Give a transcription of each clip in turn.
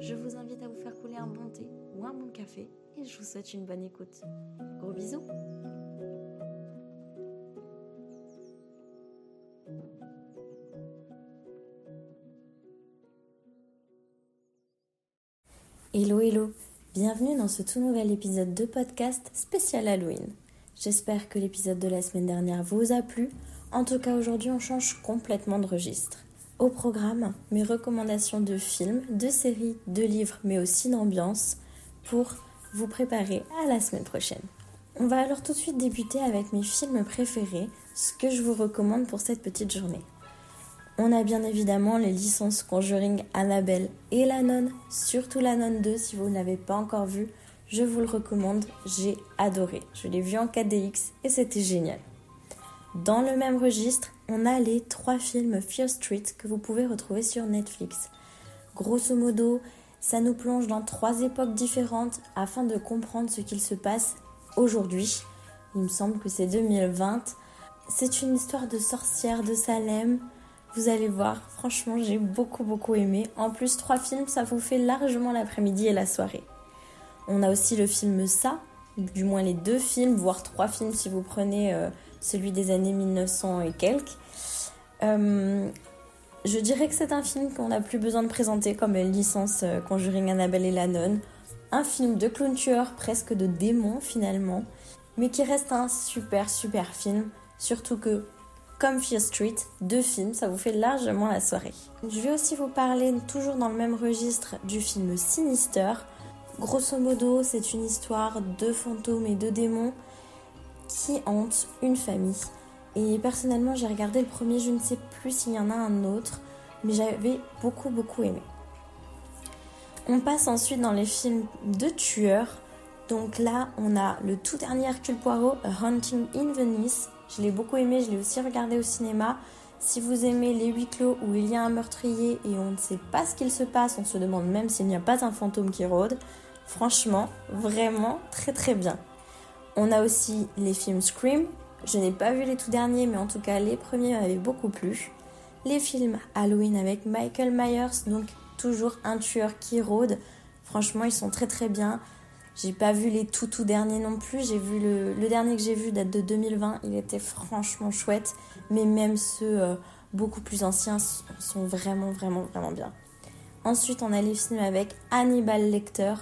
je vous invite à vous faire couler un bon thé ou un bon café et je vous souhaite une bonne écoute. Gros bisous Hello hello, bienvenue dans ce tout nouvel épisode de podcast spécial Halloween. J'espère que l'épisode de la semaine dernière vous a plu. En tout cas aujourd'hui on change complètement de registre. Au programme, mes recommandations de films, de séries, de livres mais aussi d'ambiance pour vous préparer à la semaine prochaine. On va alors tout de suite débuter avec mes films préférés, ce que je vous recommande pour cette petite journée. On a bien évidemment les licences Conjuring Annabelle et La Nonne, surtout La Nonne 2 si vous ne l'avez pas encore vu. Je vous le recommande, j'ai adoré. Je l'ai vu en 4DX et c'était génial. Dans le même registre, on a les trois films Fear Street que vous pouvez retrouver sur Netflix. Grosso modo, ça nous plonge dans trois époques différentes afin de comprendre ce qu'il se passe aujourd'hui. Il me semble que c'est 2020. C'est une histoire de sorcière de Salem vous allez voir, franchement, j'ai beaucoup beaucoup aimé. En plus, trois films, ça vous fait largement l'après-midi et la soirée. On a aussi le film Ça, du moins les deux films, voire trois films si vous prenez euh, celui des années 1900 et quelques. Euh, je dirais que c'est un film qu'on n'a plus besoin de présenter comme licence euh, Conjuring Annabelle et la nonne. Un film de clown tueur, presque de démon finalement, mais qui reste un super super film. Surtout que comme Fear Street, deux films, ça vous fait largement la soirée. Je vais aussi vous parler, toujours dans le même registre, du film Sinister. Grosso modo, c'est une histoire de fantômes et de démons qui hantent une famille. Et personnellement, j'ai regardé le premier, je ne sais plus s'il y en a un autre, mais j'avais beaucoup beaucoup aimé. On passe ensuite dans les films de tueurs. Donc là, on a le tout dernier Hercule Poirot, A Hunting in Venice, je l'ai beaucoup aimé, je l'ai aussi regardé au cinéma. Si vous aimez les huis clos où il y a un meurtrier et on ne sait pas ce qu'il se passe, on se demande même s'il n'y a pas un fantôme qui rôde, franchement, vraiment très très bien. On a aussi les films Scream. Je n'ai pas vu les tout derniers, mais en tout cas les premiers m'avaient beaucoup plu. Les films Halloween avec Michael Myers, donc toujours un tueur qui rôde. Franchement, ils sont très très bien. J'ai pas vu les tout tout derniers non plus. J'ai vu le, dernier que j'ai vu date de 2020. Il était franchement chouette. Mais même ceux euh, beaucoup plus anciens sont vraiment vraiment vraiment bien. Ensuite, on a les films avec Hannibal Lecter.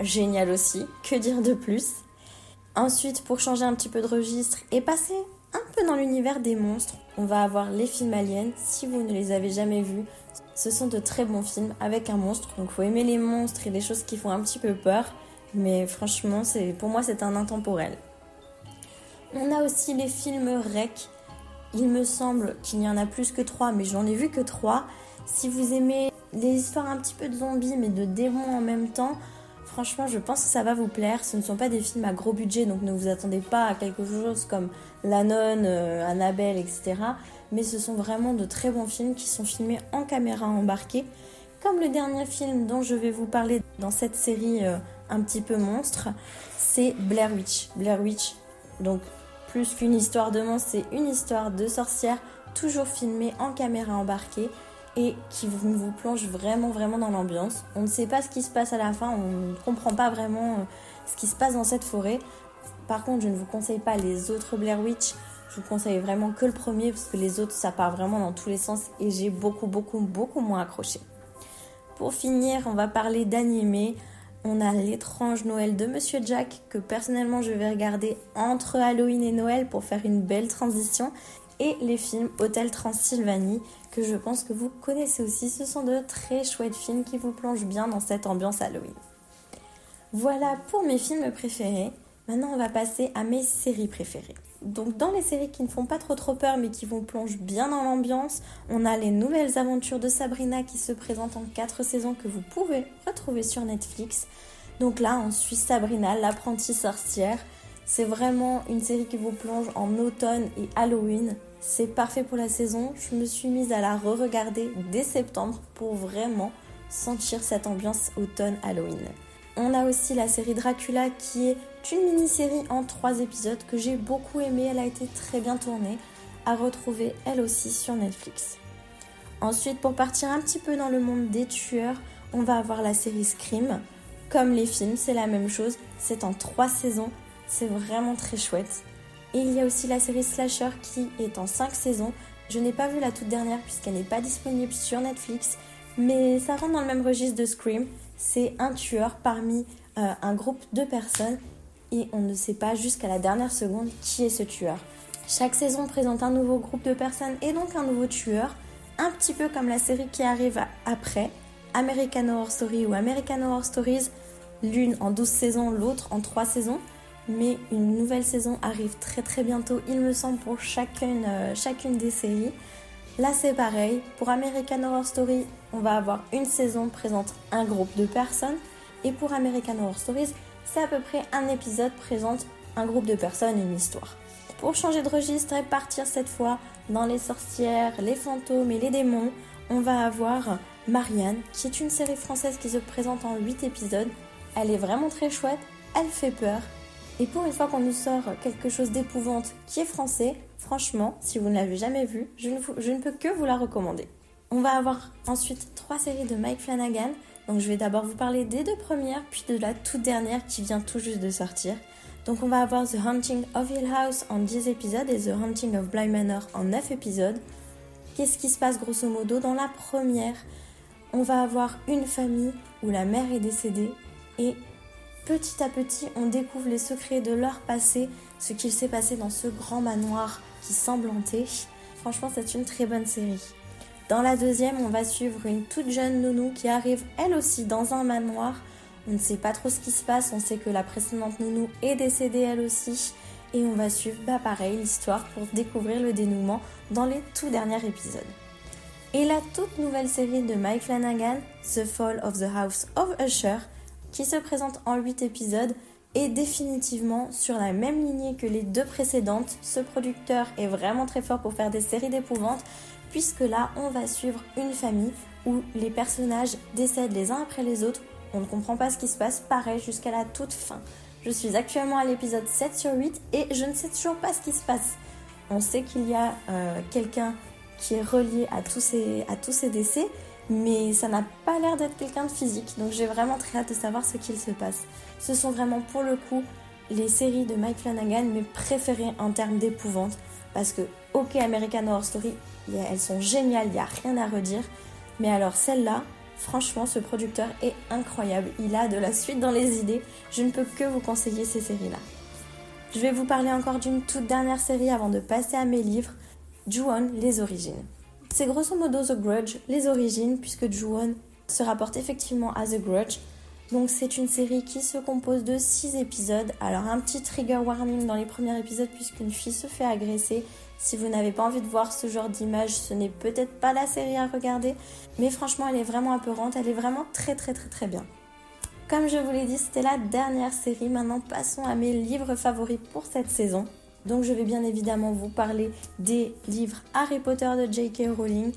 Génial aussi. Que dire de plus? Ensuite, pour changer un petit peu de registre et passer un peu dans l'univers des monstres, on va avoir les films aliens. Si vous ne les avez jamais vus, ce sont de très bons films avec un monstre. Donc, faut aimer les monstres et les choses qui font un petit peu peur. Mais franchement, pour moi, c'est un intemporel. On a aussi les films rec. Il me semble qu'il y en a plus que trois, mais j'en ai vu que trois. Si vous aimez les histoires un petit peu de zombies, mais de démons en même temps, franchement, je pense que ça va vous plaire. Ce ne sont pas des films à gros budget, donc ne vous attendez pas à quelque chose comme La Nonne, euh, Annabelle, etc. Mais ce sont vraiment de très bons films qui sont filmés en caméra embarquée. Comme le dernier film dont je vais vous parler dans cette série euh, un petit peu monstre, c'est Blair Witch. Blair Witch, donc plus qu'une histoire de monstre, c'est une histoire de sorcière, toujours filmée en caméra embarquée et qui vous plonge vraiment vraiment dans l'ambiance. On ne sait pas ce qui se passe à la fin, on ne comprend pas vraiment euh, ce qui se passe dans cette forêt. Par contre, je ne vous conseille pas les autres Blair Witch. Je vous conseille vraiment que le premier parce que les autres ça part vraiment dans tous les sens et j'ai beaucoup beaucoup beaucoup moins accroché. Pour finir, on va parler d'animé. On a l'étrange Noël de Monsieur Jack que personnellement je vais regarder entre Halloween et Noël pour faire une belle transition. Et les films Hôtel Transylvanie que je pense que vous connaissez aussi. Ce sont de très chouettes films qui vous plongent bien dans cette ambiance Halloween. Voilà pour mes films préférés. Maintenant, on va passer à mes séries préférées. Donc, dans les séries qui ne font pas trop trop peur mais qui vous plongent bien dans l'ambiance, on a les nouvelles aventures de Sabrina qui se présentent en 4 saisons que vous pouvez retrouver sur Netflix. Donc là, on suit Sabrina, l'apprentie sorcière. C'est vraiment une série qui vous plonge en automne et Halloween. C'est parfait pour la saison. Je me suis mise à la re-regarder dès septembre pour vraiment sentir cette ambiance automne-Halloween. On a aussi la série Dracula qui est une mini-série en trois épisodes que j'ai beaucoup aimée. Elle a été très bien tournée. À retrouver elle aussi sur Netflix. Ensuite, pour partir un petit peu dans le monde des tueurs, on va avoir la série Scream. Comme les films, c'est la même chose. C'est en trois saisons. C'est vraiment très chouette. Et il y a aussi la série Slasher qui est en cinq saisons. Je n'ai pas vu la toute dernière puisqu'elle n'est pas disponible sur Netflix, mais ça rentre dans le même registre de Scream. C'est un tueur parmi euh, un groupe de personnes et on ne sait pas jusqu'à la dernière seconde qui est ce tueur. Chaque saison présente un nouveau groupe de personnes et donc un nouveau tueur, un petit peu comme la série qui arrive après, American Horror Story ou American Horror Stories, l'une en 12 saisons, l'autre en 3 saisons. Mais une nouvelle saison arrive très très bientôt, il me semble, pour chacune, euh, chacune des séries. Là c'est pareil, pour American Horror Story, on va avoir une saison présente un groupe de personnes. Et pour American Horror Stories, c'est à peu près un épisode présente un groupe de personnes une histoire. Pour changer de registre et partir cette fois dans les sorcières, les fantômes et les démons, on va avoir Marianne, qui est une série française qui se présente en 8 épisodes. Elle est vraiment très chouette, elle fait peur. Et pour une fois qu'on nous sort quelque chose d'épouvante qui est français, franchement, si vous ne l'avez jamais vu, je ne, peux que vous la recommander. On va avoir ensuite trois séries de Mike Flanagan. Donc je vais d'abord vous parler des deux premières, puis de la toute dernière qui vient tout juste de sortir. Donc on va avoir The Haunting of Hill House en 10 épisodes et The Haunting of Bly Manor en 9 épisodes. Qu'est-ce qui se passe grosso modo dans la première? On va avoir une famille où la mère est décédée et petit à petit on découvre les secrets de leur passé, ce qu'il s'est passé dans ce grand manoir qui semble hanté. Franchement c'est une très bonne série. Dans la deuxième, on va suivre une toute jeune nounou qui arrive elle aussi dans un manoir. On ne sait pas trop ce qui se passe, on sait que la précédente nounou est décédée elle aussi. Et on va suivre, bah pareil, l'histoire pour découvrir le dénouement dans les tout derniers épisodes. Et la toute nouvelle série de Mike Flanagan, The Fall of the House of Usher, qui se présente en 8 épisodes, est définitivement sur la même lignée que les deux précédentes. Ce producteur est vraiment très fort pour faire des séries d'épouvante puisque là, on va suivre une famille où les personnages décèdent les uns après les autres. On ne comprend pas ce qui se passe, pareil, jusqu'à la toute fin. Je suis actuellement à l'épisode 7 sur 8 et je ne sais toujours pas ce qui se passe. On sait qu'il y a euh, quelqu'un qui est relié à tous ces décès, mais ça n'a pas l'air d'être quelqu'un de physique. Donc j'ai vraiment très hâte de savoir ce qu'il se passe. Ce sont vraiment pour le coup les séries de Mike Flanagan, mes préférées en termes d'épouvante. Parce que, ok, American Horror Story, elles sont géniales, il n'y a rien à redire. Mais alors celle-là, franchement, ce producteur est incroyable. Il a de la suite dans les idées. Je ne peux que vous conseiller ces séries-là. Je vais vous parler encore d'une toute dernière série avant de passer à mes livres. Ju-On, les origines. C'est grosso modo The Grudge, les origines, puisque Ju-On se rapporte effectivement à The Grudge. Donc c'est une série qui se compose de 6 épisodes. Alors un petit trigger warning dans les premiers épisodes puisqu'une fille se fait agresser si vous n'avez pas envie de voir ce genre d'image, ce n'est peut-être pas la série à regarder, mais franchement, elle est vraiment apeurante, elle est vraiment très très très très bien. Comme je vous l'ai dit, c'était la dernière série. Maintenant, passons à mes livres favoris pour cette saison. Donc, je vais bien évidemment vous parler des livres Harry Potter de J.K. Rowling.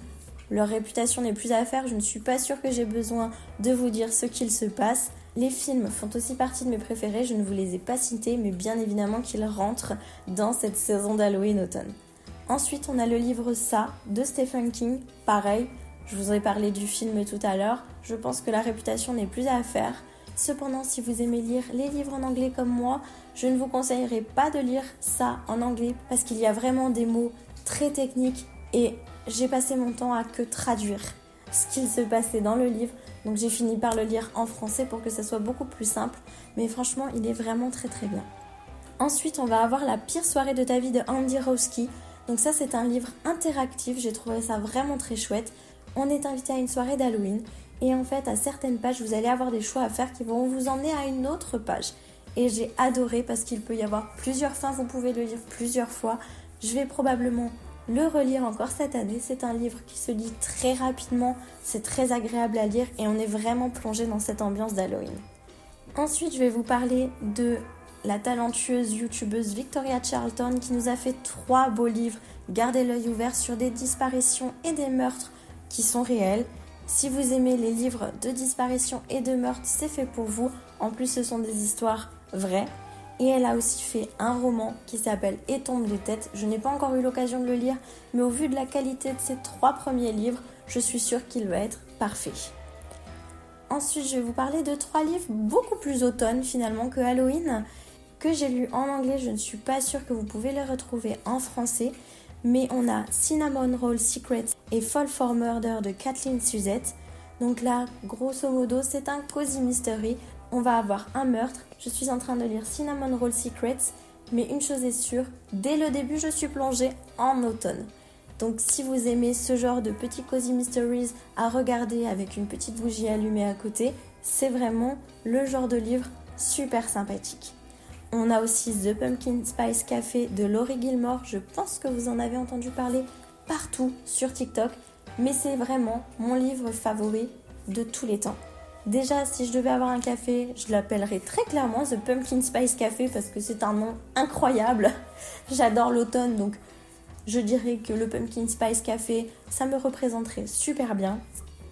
Leur réputation n'est plus à faire, je ne suis pas sûre que j'ai besoin de vous dire ce qu'il se passe. Les films font aussi partie de mes préférés, je ne vous les ai pas cités, mais bien évidemment qu'ils rentrent dans cette saison d'Halloween automne. Ensuite, on a le livre Ça de Stephen King. Pareil, je vous ai parlé du film tout à l'heure. Je pense que la réputation n'est plus à faire. Cependant, si vous aimez lire les livres en anglais comme moi, je ne vous conseillerais pas de lire ça en anglais parce qu'il y a vraiment des mots très techniques et j'ai passé mon temps à que traduire ce qu'il se passait dans le livre. Donc j'ai fini par le lire en français pour que ça soit beaucoup plus simple. Mais franchement, il est vraiment très très bien. Ensuite, on va avoir La pire soirée de ta vie de Andy Rowski. Donc ça c'est un livre interactif, j'ai trouvé ça vraiment très chouette. On est invité à une soirée d'Halloween et en fait à certaines pages vous allez avoir des choix à faire qui vont vous emmener à une autre page. Et j'ai adoré parce qu'il peut y avoir plusieurs fins, vous pouvez le lire plusieurs fois. Je vais probablement le relire encore cette année. C'est un livre qui se lit très rapidement, c'est très agréable à lire et on est vraiment plongé dans cette ambiance d'Halloween. Ensuite, je vais vous parler de la talentueuse youtubeuse Victoria Charlton qui nous a fait trois beaux livres. Gardez l'œil ouvert sur des disparitions et des meurtres qui sont réels. Si vous aimez les livres de disparition et de meurtres, c'est fait pour vous. En plus, ce sont des histoires vraies. Et elle a aussi fait un roman qui s'appelle Et tombe de tête. Je n'ai pas encore eu l'occasion de le lire, mais au vu de la qualité de ces trois premiers livres, je suis sûre qu'il va être parfait. Ensuite, je vais vous parler de trois livres beaucoup plus automne finalement que Halloween, que j'ai lus en anglais. Je ne suis pas sûre que vous pouvez les retrouver en français, mais on a Cinnamon Roll Secrets et Fall for Murder de Kathleen Suzette. Donc là, grosso modo, c'est un cozy mystery on va avoir un meurtre. Je suis en train de lire Cinnamon Roll Secrets, mais une chose est sûre, dès le début, je suis plongée en automne. Donc si vous aimez ce genre de petits cozy mysteries à regarder avec une petite bougie allumée à côté, c'est vraiment le genre de livre super sympathique. On a aussi The Pumpkin Spice Café de Laurie Gilmore. Je pense que vous en avez entendu parler partout sur TikTok, mais c'est vraiment mon livre favori de tous les temps. Déjà, si je devais avoir un café, je l'appellerais très clairement The Pumpkin Spice Café parce que c'est un nom incroyable. J'adore l'automne, donc je dirais que le Pumpkin Spice Café, ça me représenterait super bien.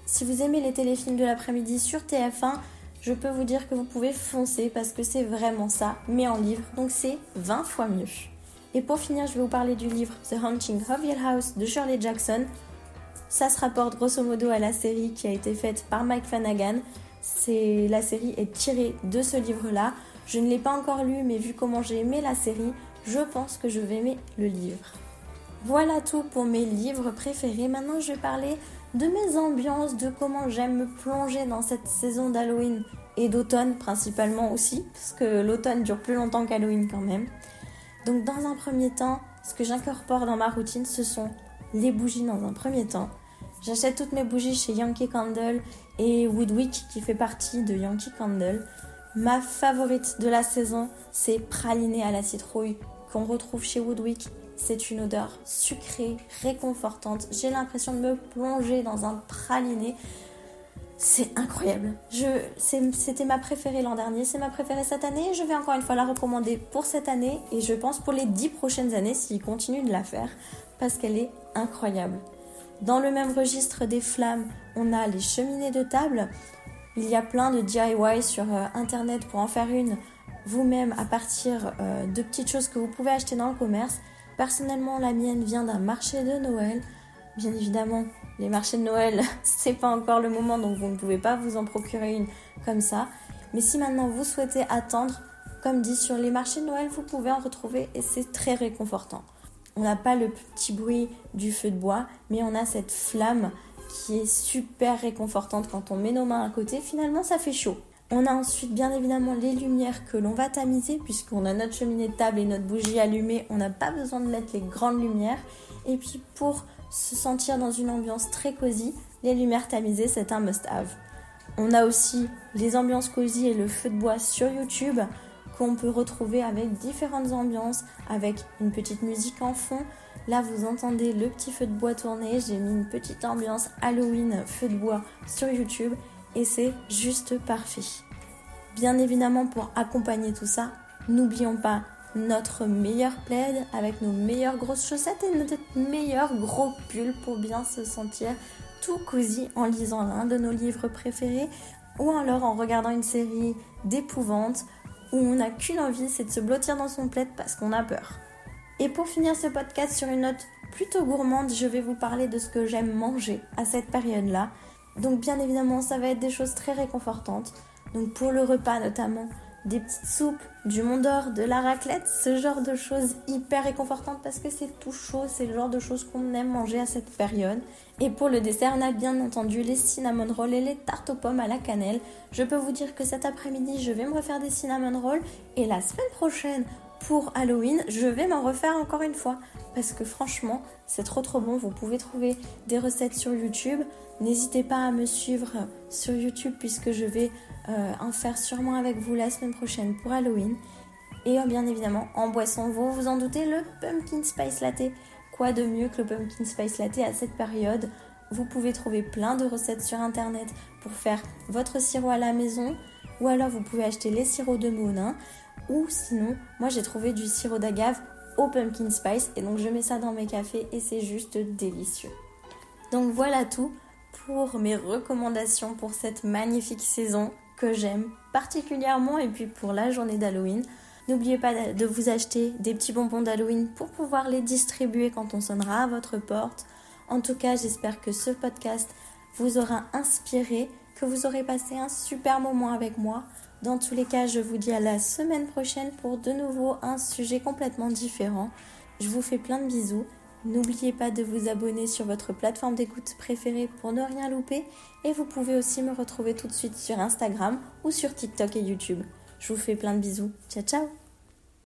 Si vous aimez les téléfilms de l'après-midi sur TF1, je peux vous dire que vous pouvez foncer parce que c'est vraiment ça, mais en livre, donc c'est 20 fois mieux. Et pour finir, je vais vous parler du livre The Haunting of Hill House de Shirley Jackson. Ça se rapporte grosso modo à la série qui a été faite par Mike Flanagan. La série est tirée de ce livre-là. Je ne l'ai pas encore lu, mais vu comment j'ai aimé la série, je pense que je vais aimer le livre. Voilà tout pour mes livres préférés. Maintenant, je vais parler de mes ambiances, de comment j'aime me plonger dans cette saison d'Halloween et d'automne principalement aussi, parce que l'automne dure plus longtemps qu'Halloween quand même. Donc dans un premier temps, ce que j'incorpore dans ma routine, ce sont les bougies dans un premier temps. J'achète toutes mes bougies chez Yankee Candle et Woodwick qui fait partie de Yankee Candle. Ma favorite de la saison, c'est praliné à la citrouille qu'on retrouve chez Woodwick. C'est une odeur sucrée, réconfortante. J'ai l'impression de me plonger dans un praliné. C'est incroyable. c'était ma préférée l'an dernier, c'est ma préférée cette année. Je vais encore une fois la recommander pour cette année et je pense pour les dix prochaines années s'ils continuent de la faire parce qu'elle est incroyable. Dans le même registre des flammes, on a les cheminées de table. Il y a plein de DIY sur euh, internet pour en faire une vous-même à partir euh, de petites choses que vous pouvez acheter dans le commerce. Personnellement, la mienne vient d'un marché de Noël. Bien évidemment, les marchés de Noël, c'est pas encore le moment donc vous ne pouvez pas vous en procurer une comme ça. Mais si maintenant vous souhaitez attendre, comme dit sur les marchés de Noël, vous pouvez en retrouver et c'est très réconfortant. On n'a pas le petit bruit du feu de bois, mais on a cette flamme qui est super réconfortante quand on met nos mains à côté. Finalement, ça fait chaud. On a ensuite bien évidemment les lumières que l'on va tamiser puisqu'on a notre cheminée de table et notre bougie allumée. On n'a pas besoin de mettre les grandes lumières. Et puis pour se sentir dans une ambiance très cosy, les lumières tamisées, c'est un must-have. On a aussi les ambiances cosy et le feu de bois sur YouTube qu'on peut retrouver avec différentes ambiances, avec une petite musique en fond. Là, vous entendez le petit feu de bois tourner. J'ai mis une petite ambiance Halloween feu de bois sur YouTube et c'est juste parfait. Bien évidemment, pour accompagner tout ça, n'oublions pas notre meilleur plaid avec nos meilleures grosses chaussettes et notre meilleur gros pull pour bien se sentir tout cosy en lisant l'un de nos livres préférés ou alors en regardant une série d'épouvante où on n'a qu'une envie, c'est de se blottir dans son plaid parce qu'on a peur. Et pour finir ce podcast sur une note plutôt gourmande, je vais vous parler de ce que j'aime manger à cette période-là. Donc bien évidemment, ça va être des choses très réconfortantes. Donc pour le repas notamment, des petites soupes, du Mont d'Or, de la raclette, ce genre de choses hyper réconfortantes parce que c'est tout chaud, c'est le genre de choses qu'on aime manger à cette période. Et pour le dessert, on a bien entendu les cinnamon rolls et les tartes aux pommes à la cannelle. Je peux vous dire que cet après-midi, je vais me refaire des cinnamon rolls et la semaine prochaine, pour Halloween, je vais m'en refaire encore une fois. Parce que franchement, c'est trop trop bon. Vous pouvez trouver des recettes sur YouTube. N'hésitez pas à me suivre sur YouTube puisque je vais euh, en faire sûrement avec vous la semaine prochaine pour Halloween. Et euh, bien évidemment, en boisson, vous vous en doutez, le pumpkin spice latte. Quoi de mieux que le pumpkin spice latte à cette période? Vous pouvez trouver plein de recettes sur internet pour faire votre sirop à la maison. Ou alors vous pouvez acheter les sirops de Monin. Ou sinon, moi j'ai trouvé du sirop d'agave au pumpkin spice et donc je mets ça dans mes cafés et c'est juste délicieux. Donc voilà tout pour mes recommandations pour cette magnifique saison que j'aime particulièrement et puis pour la journée d'Halloween. N'oubliez pas de vous acheter des petits bonbons d'Halloween pour pouvoir les distribuer quand on sonnera à votre porte. En tout cas, j'espère que ce podcast vous aura inspiré, que vous aurez passé un super moment avec moi. Dans tous les cas, je vous dis à la semaine prochaine pour de nouveau un sujet complètement différent. Je vous fais plein de bisous. N'oubliez pas de vous abonner sur votre plateforme d'écoute préférée pour ne rien louper. Et vous pouvez aussi me retrouver tout de suite sur Instagram ou sur TikTok et YouTube. Je vous fais plein de bisous. Ciao ciao